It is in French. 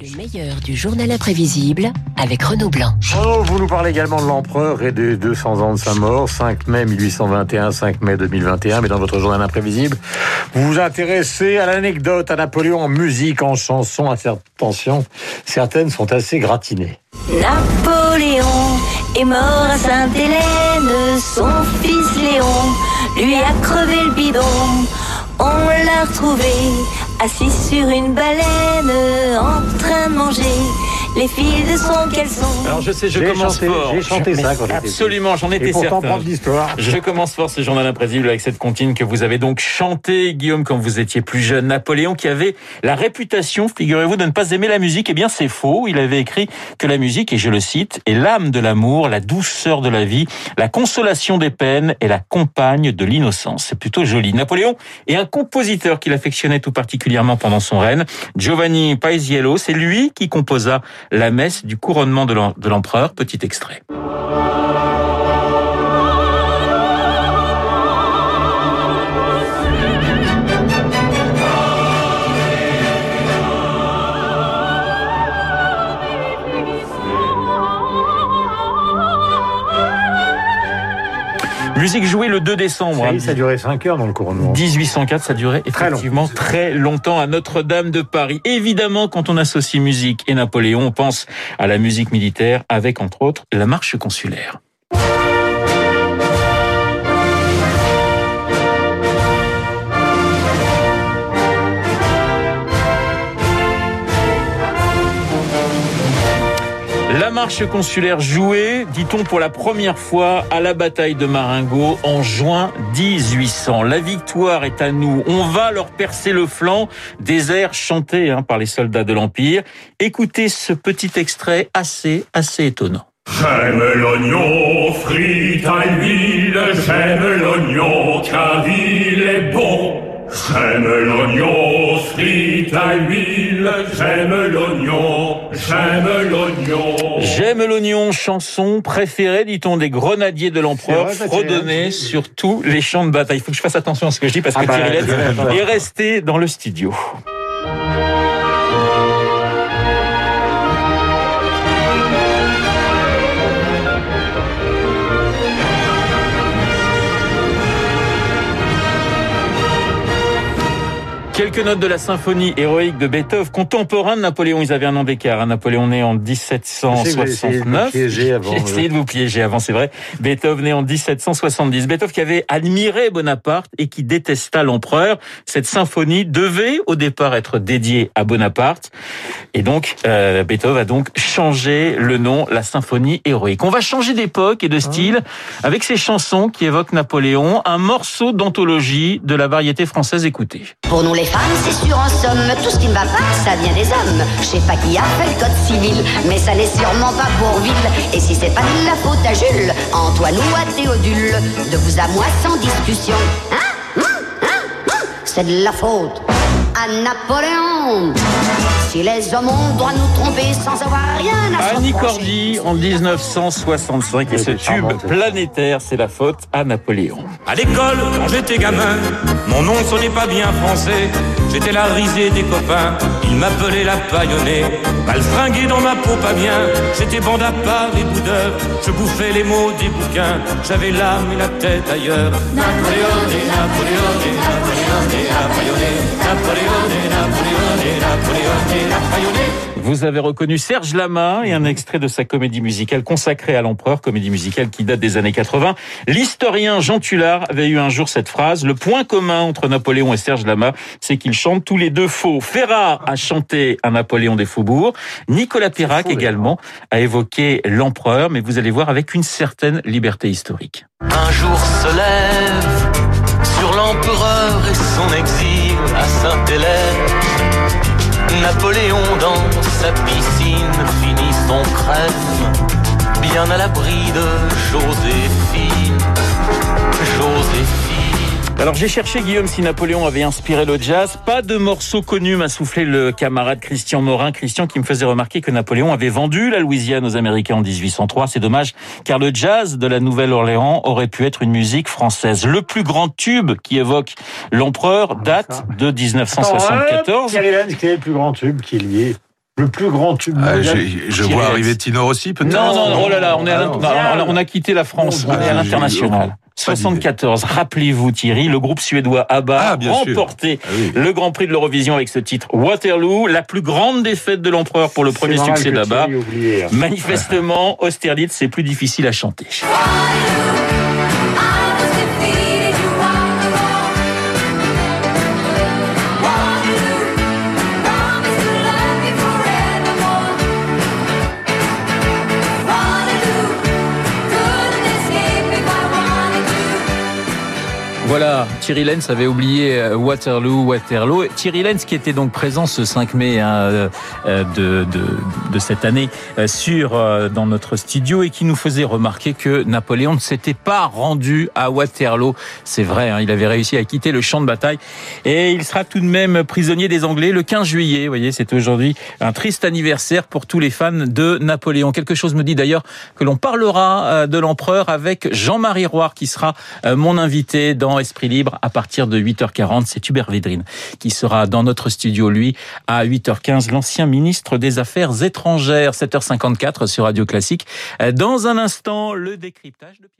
Le meilleur du journal imprévisible avec Renaud Blanc. Oh, vous nous parlez également de l'empereur et des 200 ans de sa mort, 5 mai 1821, 5 mai 2021. Mais dans votre journal imprévisible, vous vous intéressez à l'anecdote à Napoléon en musique, en chanson. Attention, certaines sont assez gratinées. Napoléon est mort à Sainte-Hélène, son fils Léon lui a crevé le bidon. On l'a retrouvé assis sur une baleine en train de manger les fils de son caleçon. Alors je sais, je commence chanté- fort. j'ai chanté Je- ça quand j'étais Absolument, j'en étais certain. d'histoire. Je commence fort ce journal imprévisible avec cette comptine que vous avez donc chanté, Guillaume, quand vous étiez plus jeune. Napoléon qui avait la réputation, figurez-vous, de ne pas aimer la musique. Eh bien, c'est faux. Il avait écrit que la musique, et je le cite, est l'âme de l'amour, la douceur de la vie, la consolation des peines et la compagne de l'innocence. C'est plutôt joli. Napoléon est un compositeur qu'il affectionnait tout particulièrement pendant son règne. Giovanni Paisiello, c'est lui qui composa la messe du couronnement de l'em- de l'empereur. Petit extrait. Musique jouée le 2 décembre. Ça, hein. ça a duré 5 heures dans le couronnement. 1804, ça durait Très long. effectivement très longtemps à Notre-Dame de Paris. Évidemment, quand on associe musique et Napoléon, on pense à la musique militaire avec, entre autres, la marche consulaire. La marche consulaire jouée, dit-on pour la première fois à la bataille de Marengo en juin 1800. La victoire est à nous. On va leur percer le flanc. Des airs chantés hein, par les soldats de l'Empire. Écoutez ce petit extrait assez, assez étonnant. J'aime l'oignon frit à l'huile, j'aime l'oignon car il est bon. J'aime l'oignon frit à l'huile, j'aime l'oignon, j'aime l'oignon. J'aime l'oignon, chanson préférée, dit-on, des grenadiers de l'empereur, fredonnée sur tous les champs de bataille. Il faut que je fasse attention à ce que je dis parce que Ah bah, Thierry est resté dans le studio. Quelques notes de la symphonie héroïque de Beethoven, contemporain de Napoléon. Ils avaient un an d'écart. hein. Napoléon né en Je sais que vous avez essayé de 1769. piéger avant, J'ai euh. essayé de vous piéger avant, c'est vrai. Beethoven né en 1770. Beethoven qui avait admiré Bonaparte et qui détesta l'empereur. Cette symphonie devait au départ être dédiée à Bonaparte. Et donc, euh, Beethoven a donc changé le nom, la symphonie héroïque. On va changer d'époque et de style avec ces chansons qui évoquent Napoléon, un morceau d'anthologie de la variété française. Écoutez. Pour nous les femmes, c'est sûr en somme, tout ce qui ne va pas, ça vient des hommes. Je sais pas qui a fait le code civil, mais ça n'est sûrement pas pour ville. Et si c'est pas de la faute à Jules, Antoine ou à Théodule, de vous à moi sans discussion. Hein? Hum Hein? Hum C'est de la faute à Napoléon. Si les hommes ont droit de nous tromper sans avoir rien à se Annie. Cordy en 1965 et ce tube planétaire, c'est la faute à Napoléon. À l'école, quand j'étais gamin, mon nom ne sonnait pas bien français. J'étais la risée des copains, ils m'appelaient la paillonnée. Mal fringué dans ma peau pas bien, j'étais bande à part et boudeur. Je bouffais les mots des bouquins, j'avais l'âme et la tête ailleurs. Napoléon Napoléon Napoléon Napoléon Napoléon Napoléon Napoléon Napoléon. Vous avez reconnu Serge Lama et un extrait de sa comédie musicale consacrée à l'empereur, comédie musicale qui date des années 80. L'historien Jean Tullard avait eu un jour cette phrase. Le point commun entre Napoléon et Serge Lama, c'est qu'ils chantent tous les deux faux. Ferrat a chanté un Napoléon des faubourgs. Nicolas Perrac également a évoqué l'empereur, mais vous allez voir avec une certaine liberté historique. Un jour se lève sur l'empereur et son exil à Sainte-Hélène. Napoléon dans sa piscine finit son crème, bien à l'abri de Joséphine. Joséphine. Alors j'ai cherché Guillaume si Napoléon avait inspiré le jazz. Pas de morceau connu m'a soufflé le camarade Christian Morin. Christian qui me faisait remarquer que Napoléon avait vendu la Louisiane aux Américains en 1803. C'est dommage car le jazz de la Nouvelle-Orléans aurait pu être une musique française. Le plus grand tube qui évoque l'empereur date de 1974. Thierry Lenz, quel est le plus grand tube qu'il y ait le plus grand tube Ah, mondial. je vois arriver Tino Rossi, peut-être Non, non, oh là là, on, est à Ah non, on a- on quitté la France, on Ah, est à l'international. pas d'idée. 74, rappelez-vous Thierry, le groupe suédois ABBA Ah, a remporté Ah oui. le Grand Prix de l'Eurovision avec ce titre Waterloo, la plus grande défaite de l'empereur pour le premier succès d'ABBA. Hein. Manifestement, Austerlitz, c'est plus difficile à chanter. Voilà, Thierry Lenz avait oublié euh, Waterloo, Waterloo. Thierry Lenz qui était donc présent ce 5 mai hein, euh, euh, de, cette année sur dans notre studio et qui nous faisait remarquer que Napoléon ne s'était pas rendu à Waterloo. C'est vrai, hein, il avait réussi à quitter le champ de bataille et il sera tout de même prisonnier des Anglais le 15 juillet. Vous voyez, c'est aujourd'hui un triste anniversaire pour tous les fans de Napoléon. Quelque chose me dit d'ailleurs que l'on parlera de l'empereur avec Jean-Marie Roire qui sera mon invité dans Esprit Libre à partir de 8h40. C'est Hubert Védrine qui sera dans notre studio, lui, à 8h15, l'ancien ministre des Affaires étrangères, 7h54 sur Radio Classique. Euh, Dans un instant, le décryptage de Pierre.